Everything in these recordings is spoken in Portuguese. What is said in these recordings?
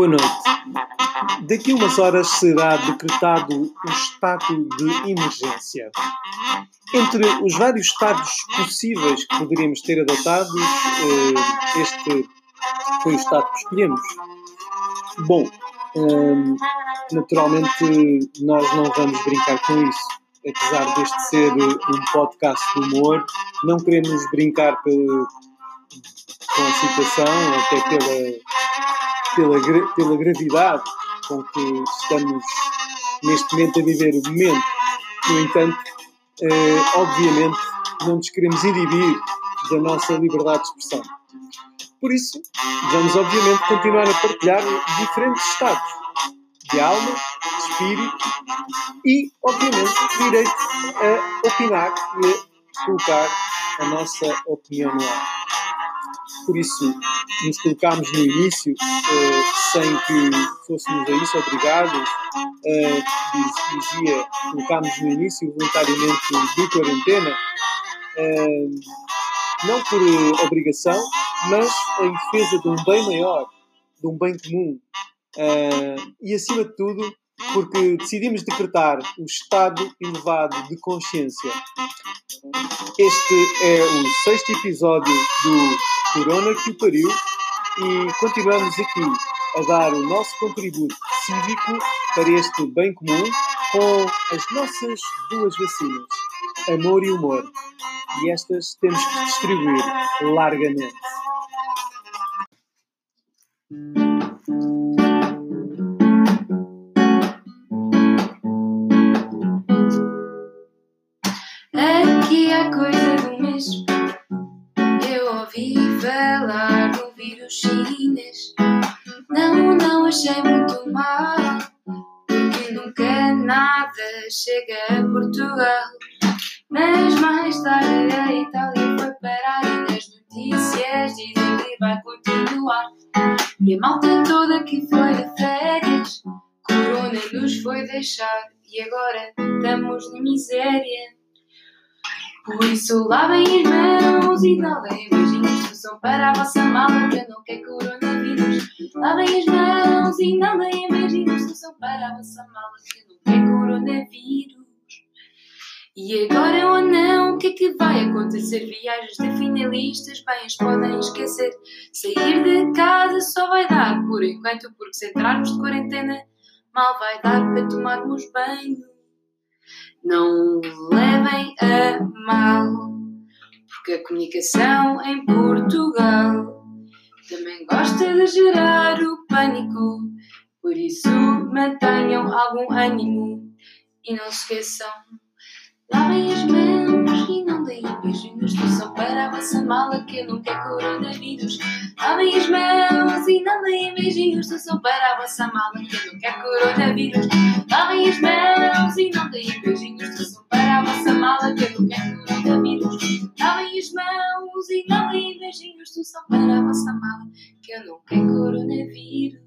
Boa noite. Daqui a umas horas será decretado o estado de emergência. Entre os vários estados possíveis que poderíamos ter adotados, eh, este foi o estado que escolhemos. Bom, hum, naturalmente nós não vamos brincar com isso. Apesar deste ser um podcast de humor, não queremos brincar com a situação, até pela, pela, pela gravidade com que estamos neste momento a viver o momento. No entanto, eh, obviamente, não nos queremos inibir da nossa liberdade de expressão. Por isso, vamos obviamente continuar a partilhar diferentes estados de alma, de espírito e, obviamente, direito a opinar e a colocar a nossa opinião no ar. Por isso, nos colocámos no início, uh, sem que fôssemos a isso obrigados, uh, dizia, colocámos no início voluntariamente de quarentena, uh, não por obrigação, mas em defesa de um bem maior, de um bem comum. E acima de tudo, porque decidimos decretar o estado elevado de consciência. Este é o sexto episódio do Corona que o pariu e continuamos aqui a dar o nosso contributo cívico para este bem comum com as nossas duas vacinas, amor e humor. E estas temos que distribuir largamente. Há coisa do mês. Eu ouvi falar do vírus chinês. Não, não achei muito mal. Porque nunca nada chega a Portugal. Mas mais tarde a Itália foi parar e nas notícias dizem que vai continuar. E a malta toda que foi de férias, Corona nos foi deixar e agora estamos na miséria. Por isso lavem as mãos e não deem beijinhos, são para a vossa mala que não quero coronavírus. Lavem as mãos e não deem beijinhos, são para a vossa mala que não quero coronavírus. E agora ou não, o que é que vai acontecer? Viagens de finalistas, bem as podem esquecer. Sair de casa só vai dar por enquanto, porque se entrarmos de quarentena, mal vai dar para tomarmos banho. Não levem a mal, porque a comunicação em Portugal também gosta de gerar o pânico. Por isso, mantenham algum ânimo e não se esqueçam. Lavem as mãos e não deem beijinhos são para a vossa mala que não quero coronavírus. Lavem as mãos e não deem beijinhos são para a vossa mala que não quero coronavírus. Lavem as mãos e não deem que eu não coronavírus.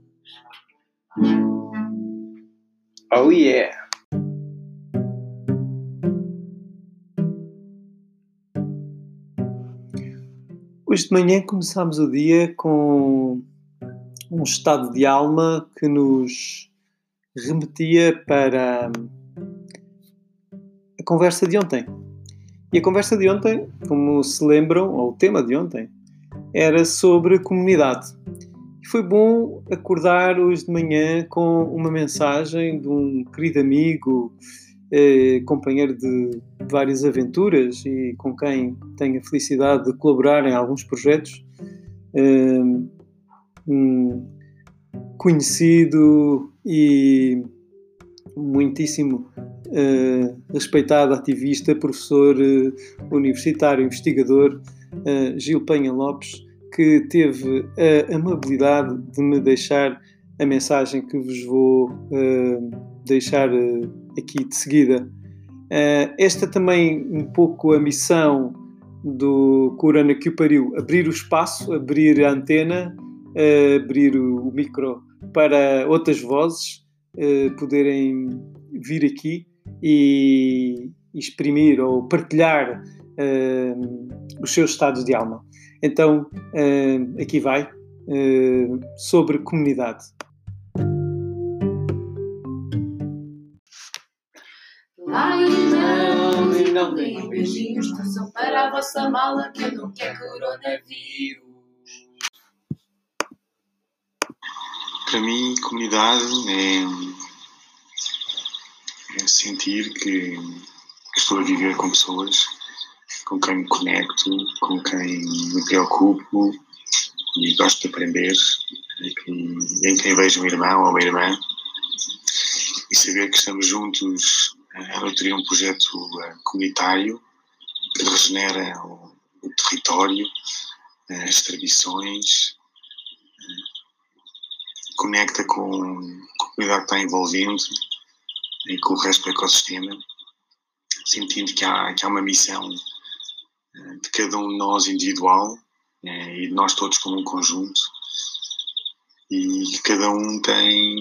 Oh yeah! Hoje de manhã começámos o dia com um estado de alma que nos remetia para a conversa de ontem. E a conversa de ontem, como se lembram, ou o tema de ontem, era sobre comunidade. Foi bom acordar hoje de manhã com uma mensagem de um querido amigo, eh, companheiro de várias aventuras e com quem tenho a felicidade de colaborar em alguns projetos. Eh, um conhecido e muitíssimo eh, respeitado ativista, professor eh, universitário, investigador, eh, Gil Penha Lopes, que teve a amabilidade de me deixar a mensagem que vos vou uh, deixar uh, aqui de seguida. Uh, esta também um pouco a missão do Corona que o pariu, abrir o espaço, abrir a antena, abrir o, o, micro para outras vozes poderem vir aqui e exprimir ou partilhar os seus estados de alma. Então, aqui vai sobre comunidade. Para a vossa mala que não coronavírus. Para mim, comunidade é, é sentir que, que estou a viver com pessoas com quem me conecto, com quem me preocupo e gosto de aprender, e em quem vejo um irmão ou uma irmã, e saber que estamos juntos a nutrir um projeto eh, comunitário que regenera o, território, eh, as tradições, eh, conecta com, com a comunidade que está envolvendo e com o resto do ecossistema, sentindo que há, que há uma missão de cada um de nós individual e de nós todos como um conjunto. E cada um tem,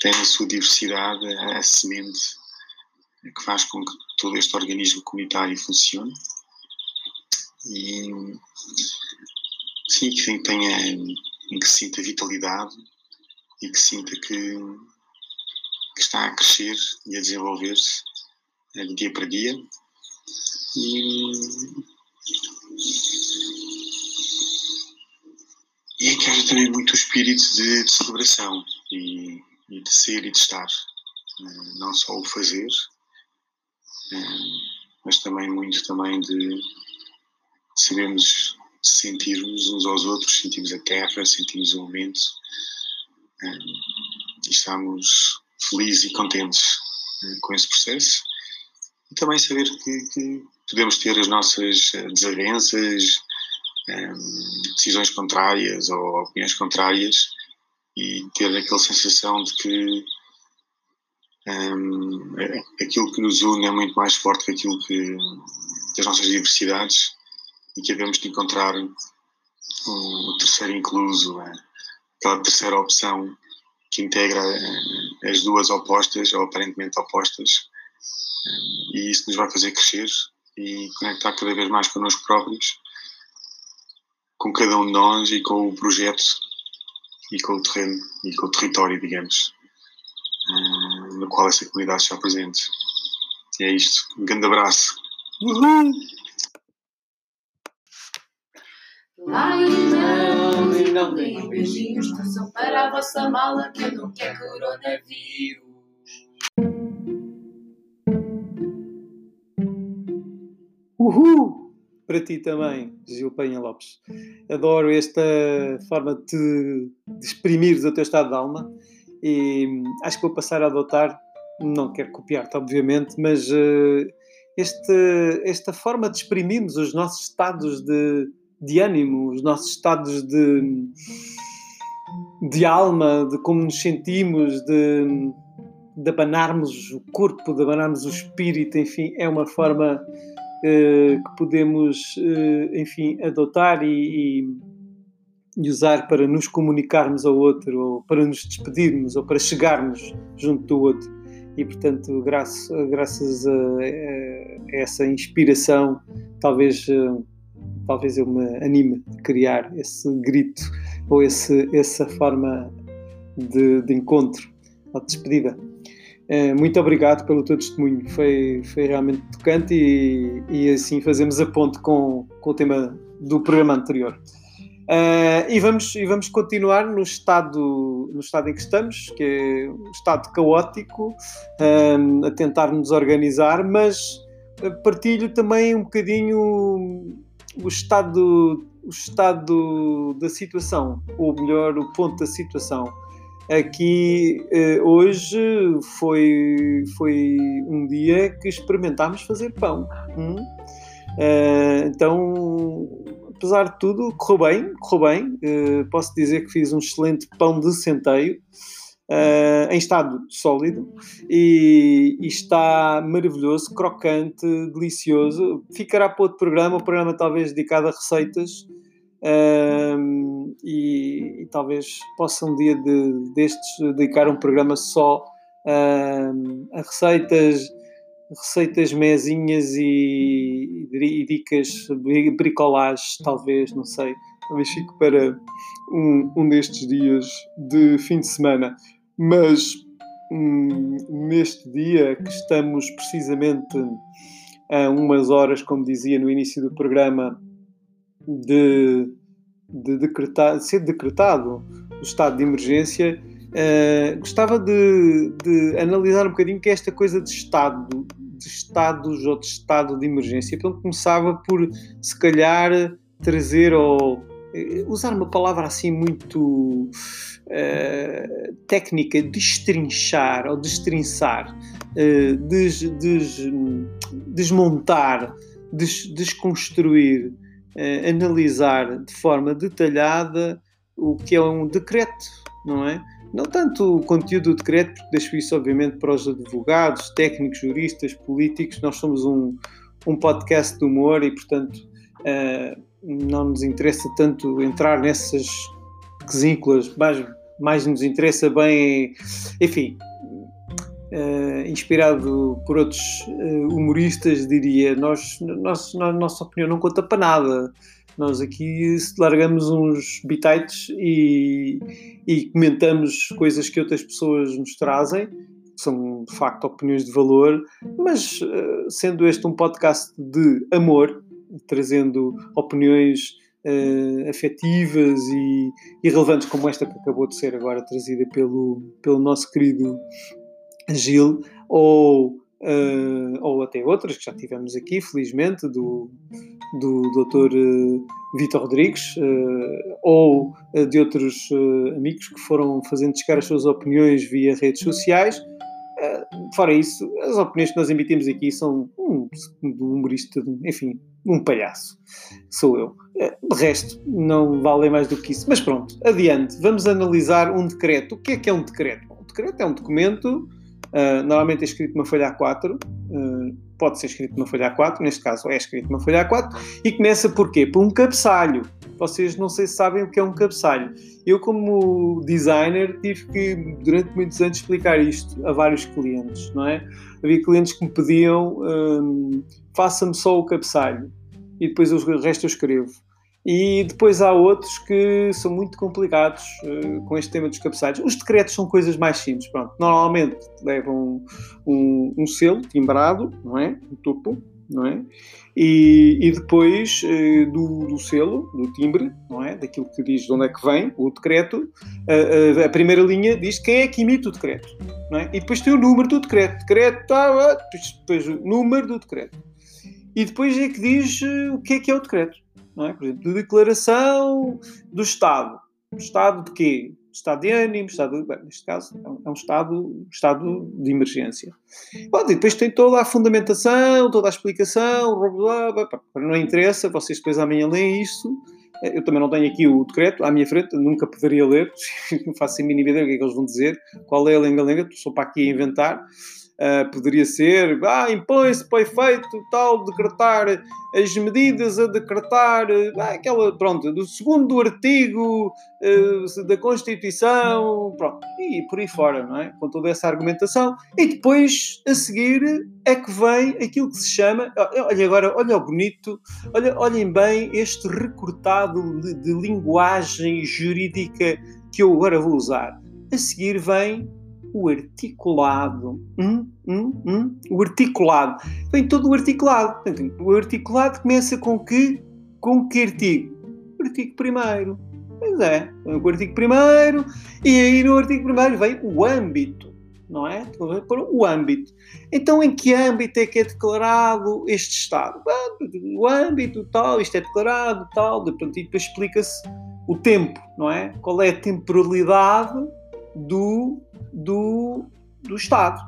tem na sua diversidade a, a semente que faz com que todo este organismo comunitário funcione. E sim, que tenha que sinta vitalidade e que sinta que, que está a crescer e a desenvolver-se de dia para dia. E, e que haja também muito espírito de, de celebração e, e, de ser e de estar. Eh, não só o fazer mas também muito também de sabermos sentirmos uns aos outros, sentimos a terra, sentimos o momento e estamos felizes e contentes com esse processo. E também saber que, que podemos ter as nossas eh, desavenças, decisões contrárias ou opiniões contrárias e ter aquela sensação de que um, aquilo que nos une é muito mais forte que aquilo que, que as nossas diversidades e que devemos de encontrar um, o terceiro incluso, é, aquela terceira opção que integra é, as duas opostas ou aparentemente opostas e isso nos vai fazer crescer e conectar cada vez mais connosco próprios, com cada um de nós e com o projeto e com o terreno e com o território, digamos no qual essa comunidade está presente. E é isto. Um grande abraço. Uhul! Lá irmãos, e não deem beijinhos, tração para a vossa mala que eu não quero coronavírus. Uhul! Para ti também, Gil Penha Lopes. Adoro esta forma de, de exprimir o teu estado de alma e acho que vou passar a adotar, não quero copiar-te, obviamente, mas uh, este, esta forma de exprimirmos os nossos estados de, de ânimo, os nossos estados de, de alma, de como nos sentimos, de, de abanarmos o corpo, de abanarmos o espírito, enfim, é uma forma que podemos, uh, enfim, adotar e, e e usar para nos comunicarmos ao outro, ou para nos despedirmos, ou para chegarmos junto do outro. E, portanto, graças, graças a, a essa inspiração, talvez, eh, talvez eu me anime a criar esse grito ou esse, essa forma de, de encontro ou de despedida. Eh, muito obrigado pelo teu testemunho, foi, foi realmente tocante e, e assim fazemos a ponte com, com o tema do programa anterior. Uh, e, vamos, e vamos continuar no estado, no estado em que estamos, que é um estado caótico, um, a tentar nos organizar, mas partilho também um bocadinho o estado, o estado da situação, ou melhor, o ponto da situação. Aqui uh, hoje foi, foi um dia que experimentámos fazer pão. Hum? Uh, então apesar de tudo, correu bem, correu bem. Uh, posso dizer que fiz um excelente pão de centeio, uh, em estado sólido, e, e, está maravilhoso, crocante, delicioso. Ficará para outro programa, um programa talvez dedicado a receitas, uh, e, e, talvez possa um dia de, destes dedicar um programa só a receitas receitas mezinhas e, e dicas, bricolage, talvez, não sei. Talvez fique para um, um destes dias de fim de semana. Mas hum, neste dia que estamos precisamente a umas horas, como dizia no início do programa, de, de, decretar, de ser decretado o estado de emergência, uh, gostava de, de, analisar um bocadinho que é esta coisa de estado, de estados ou de estado de emergência. Então começava por, se calhar, trazer ou eh, usar uma palavra assim muito uh, técnica, destrinchar ou destrinçar, uh, des, des, desmontar, des, desconstruir, uh, analisar de forma detalhada o que é um decreto, não é? Não tanto o conteúdo do decreto, porque deixo isso obviamente para os advogados, técnicos, juristas, políticos, nós somos um, um podcast de humor e, portanto, uh, não nos interessa tanto entrar nessas quesículas, mas mais nos interessa bem, enfim, uh, inspirado por outros uh, humoristas, diria, nós, nós, nossa opinião não conta para nada. Nós aqui largamos uns bitites e, e comentamos coisas que outras pessoas nos trazem, são de facto opiniões de valor, mas uh, sendo este um podcast de amor, trazendo opiniões uh, afetivas e, e, relevantes como esta que acabou de ser agora trazida pelo, pelo nosso querido Gil, ou, uh, ou até outras que já tivemos aqui, felizmente, do, do Dr. Uh, Vitor Rodrigues, uh, ou de outros amigos que foram fazendo chegar as suas opiniões via redes sociais. fora isso, as opiniões que nós emitimos aqui são um, um humorista, enfim, um palhaço. Sou eu. Eh, de resto, não vale mais do que isso. Mas pronto, adiante. Vamos analisar um decreto. O que é que é um decreto? Um decreto é um documento, uh, normalmente é escrito numa folha A4, uh, eh, pode ser escrito numa folha A4, neste caso é escrito numa folha A4, e começa por quê? Por um cabeçalho. Vocês não sei se sabem o que é um cabeçalho. Eu, como designer, tive que, durante muitos anos, explicar isto a vários clientes, não é? Havia clientes que me pediam, um, faça-me só o cabeçalho, e depois o resto eu escrevo. E depois há outros que são muito complicados uh, com este tema dos cabeçalhos. Os decretos são coisas mais simples. Pronto. Normalmente levam um, um, selo timbrado, não é? No topo, não é? E, e depois uh, do, do, selo, do timbre, não é? Daquilo que diz de onde é que vem o decreto, uh, uh, a primeira linha diz quem é que emite o decreto, não é? E depois tem o número do decreto, decreto, tá, depois o número do decreto. E depois é que diz o que é que é o decreto, não é? Por exemplo, de declaração do Estado. Estado de quê? estado de ânimo, estado, bem, neste caso é um é estado, estado de emergência. Bom, e depois tem toda a fundamentação, toda a explicação, blá, blá, blá, não interessa, vocês depois amanhã leem isso. Eu também não tenho aqui o decreto à minha frente, nunca poderia ler, não faço a mínima ideia do que é que eles vão dizer, qual é a lenga-lenga, estou só para aqui a inventar. Uh, poderia ser, ah, impõe-se para efeito tal, decretar as medidas a decretar, ah, aquela, pronto, do segundo artigo uh, da Constituição, pronto, e por aí fora, não é? Com toda essa argumentação. E depois, a seguir, é que vem aquilo que se chama, olha agora, olha o bonito, olha, olhem bem este recortado de, de linguagem jurídica que eu agora vou usar. A seguir vem o articulado. Hum, hum, hum, o articulado. Vem todo o articulado. O articulado começa com que? Com que artigo? O artigo primeiro. Pois é, o artigo primeiro, e aí no artigo primeiro vem o âmbito, não é? Para o âmbito. Então, em que âmbito é que é declarado este Estado? O âmbito, tal, isto é declarado, tal, de, e depois explica-se o tempo, não é? Qual é a temporalidade do do, do Estado.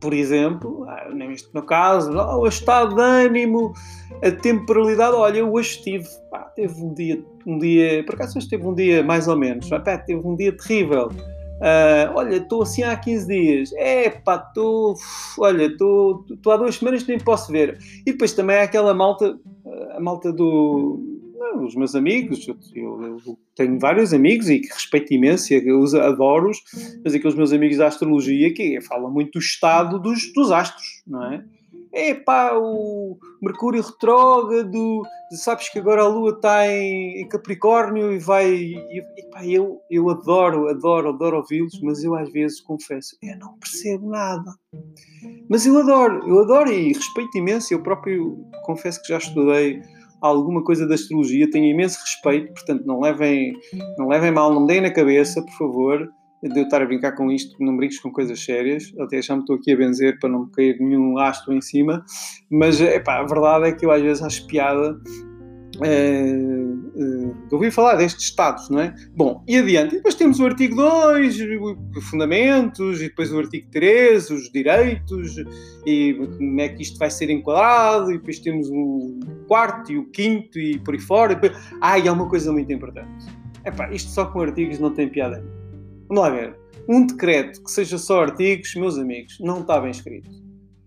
Por exemplo, ah, meu caso, o estado de ânimo, a temporalidade. Olha, hoje tive, pá, teve um dia, um dia, por acaso hoje teve um dia mais ou menos, pá, teve um dia terrível. Uh, olha, estou assim há 15 dias. É pá, estou. Olha, estou há duas semanas nem posso ver. E depois também há aquela malta, a malta do, os meus amigos, eu, eu, tenho vários amigos e que respeito imenso e eu adoro-os, mas aqueles meus amigos da astrologia que falam muito do estado dos, dos astros, não é? é pá, o Mercúrio retrógrado, sabes que agora a Lua está em, Capricórnio e vai. E, e pá, eu, eu adoro, adoro, adoro ouvi-los, mas eu às vezes confesso, eu não percebo nada. Mas eu adoro, eu adoro e respeito imenso. Eu próprio confesso que já estudei alguma coisa da astrologia, tenho imenso respeito, portanto não levem, não levem mal, não me deem na cabeça, por favor de eu estar a brincar com isto, não brinques com coisas sérias, até já me estou aqui a benzer para não me cair nenhum astro em cima, mas epá, a verdade é que eu às vezes acho piada é, é, ouvir falar destes estados, não é? Bom, e adiante. E depois temos o artigo 2, fundamentos, e depois o artigo 3, os direitos, e como é que isto vai ser enquadrado, e depois temos o quarto e o quinto, e por aí fora. E depois... Ah, e há uma coisa muito importante. Epá, isto só com artigos não tem piada. Vamos lá ver. Um decreto que seja só artigos, meus amigos, não está bem escrito.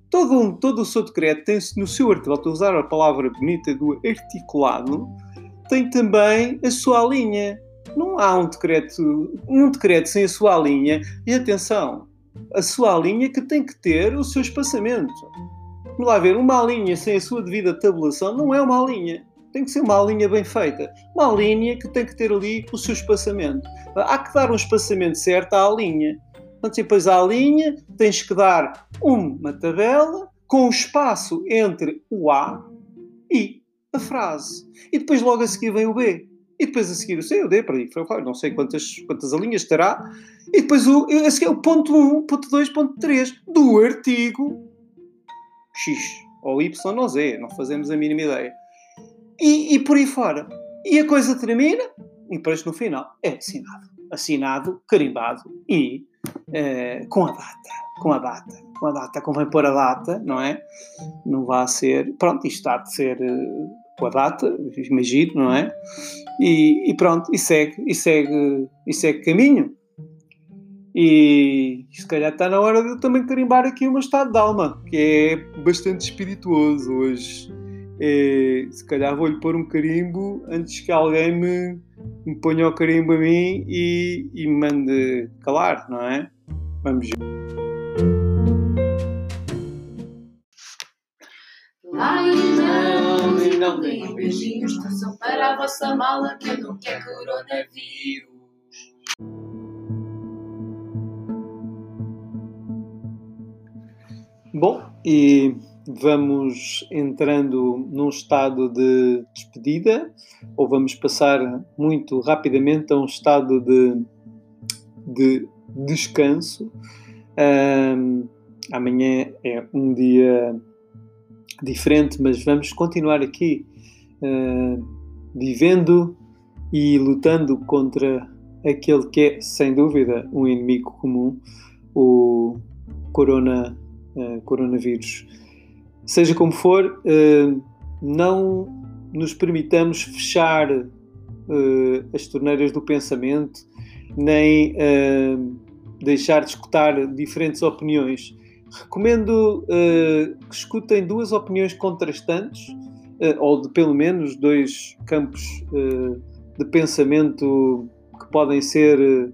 Todo, um, todo o seu decreto tem no seu artigo, ao usar a palavra bonita do articulado, tem também a sua linha. Não há um decreto, um decreto sem a sua linha. E atenção, a sua linha que tem que ter o seu espaçamento. Vamos lá ver, uma linha sem a sua devida tabulação não é uma linha tem que ser uma linha bem feita. Uma linha que tem que ter ali o seu espaçamento. Há que dar um espaçamento certo à linha. Portanto, depois à linha tens que dar uma tabela com o espaço entre o A e a frase. E depois logo a seguir vem o B. E depois a seguir o C, o D, para aí, não sei quantas, quantas linhas terá. E depois o, a seguir, o ponto 1, ponto 2, ponto 3 do artigo X ou Y ou Z, não fazemos a mínima ideia e, e por aí fora. E a coisa termina, e depois no final é assinado. Assinado, carimbado e eh, com a data. Com a data. Com a data. Convém pôr a data, não é? Não vai ser. Pronto, isto está de ser uh, com a data, imagino, não é? E, e, pronto, e segue, e segue, e segue caminho. E se calhar está na hora de eu também carimbar aqui o meu estado de alma, que é bastante espirituoso hoje é, se calhar vou-lhe pôr um carimbo antes que alguém me, me ponha o carimbo a mim e, e me mande calar, não é? Vamos ver. E não deem beijinhos, traçam para a vossa mala que eu não quero coronavírus. Bom, e vamos entrando num estado de despedida ou vamos passar muito rapidamente a um estado de, de descanso. Um, amanhã é um dia diferente, mas vamos continuar aqui uh, vivendo e lutando contra aquele que é, sem dúvida, um inimigo comum, o corona, uh, coronavírus. Seja como for, eh, não nos permitamos fechar as torneiras do pensamento, nem deixar de escutar diferentes opiniões. Recomendo que escutem duas opiniões contrastantes, ou de pelo menos dois campos de pensamento que podem ser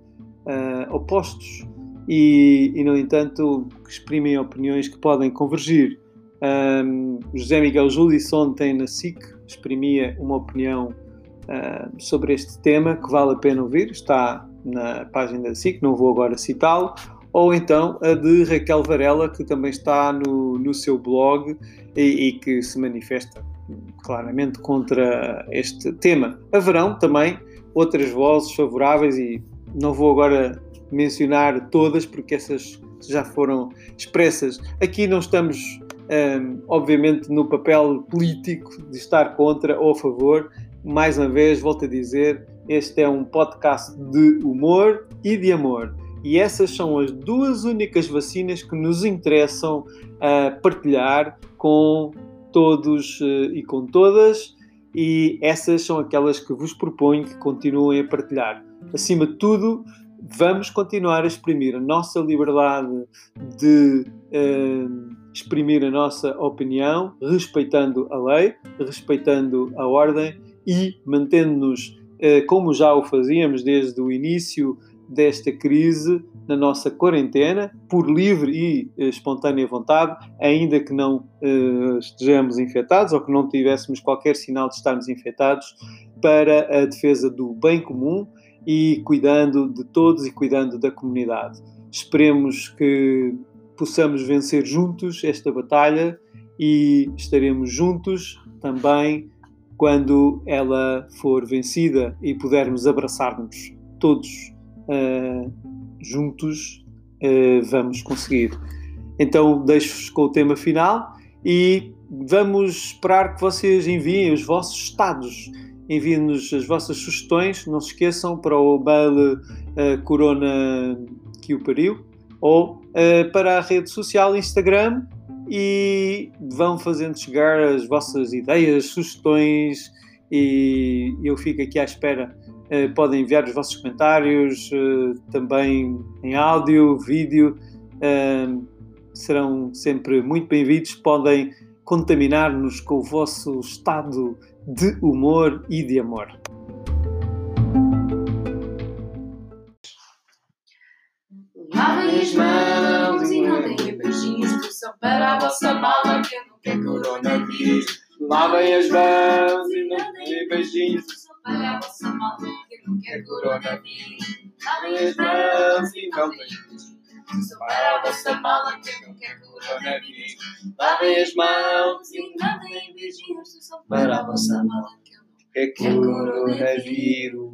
opostos e, e, no entanto, que exprimem opiniões que podem convergir. Um, José Miguel Júdice ontem na SIC exprimia uma opinião uh, sobre este tema que vale a pena ouvir, está na página da SIC, não vou agora citá-lo, ou então a de Raquel Varela, que também está no, no seu blog e, e que se manifesta claramente contra este tema. Haverão também outras vozes favoráveis e não vou agora mencionar todas porque essas já foram expressas. Aqui não estamos um, obviamente no papel político de estar contra ou a favor. Mais uma vez, volto a dizer, este é um podcast de humor e de amor. E essas são as duas únicas vacinas que nos interessam uh, partilhar com todos uh, e com todas, e essas são aquelas que vos proponho que continuem a partilhar. Acima de tudo, vamos continuar a exprimir a nossa liberdade de. Uh, exprimir a nossa opinião, respeitando a lei, respeitando a ordem e mantendo-nos, como já o fazíamos desde o início desta crise na nossa quarentena, por livre e eh, espontânea vontade, ainda que não eh, estejamos infectados ou que não tivéssemos qualquer sinal de estarmos infectados, para a defesa do bem comum e cuidando de todos e cuidando da comunidade. Esperemos que possamos vencer juntos esta batalha e estaremos juntos também quando ela for vencida e pudermos abraçar-nos todos uh, juntos, uh, vamos conseguir. Então, deixo-vos com o tema final e vamos esperar que vocês enviem os vossos estados, enviem-nos as vossas sugestões. Não se esqueçam para o mail uh, Corona que o pariu ou para a rede social Instagram e vão fazendo chegar as vossas ideias, sugestões e eu fico aqui à espera. Uh, podem enviar os vossos comentários uh, também em áudio, vídeo, uh, serão sempre muito bem-vindos. Podem contaminar-nos com o vosso estado de humor e de amor. Lavem as mãos e não deem beijinhos, só para a vossa mala que não quero coronavírus. Lavem as mãos e não deem beijinhos, para a vossa mala que não quero coronavírus. Lavem as mãos e não só para a vossa mala que não quero coronavírus. Lavem as mãos E não deem beijinhos, para a vossa mala que não é quero coronavírus.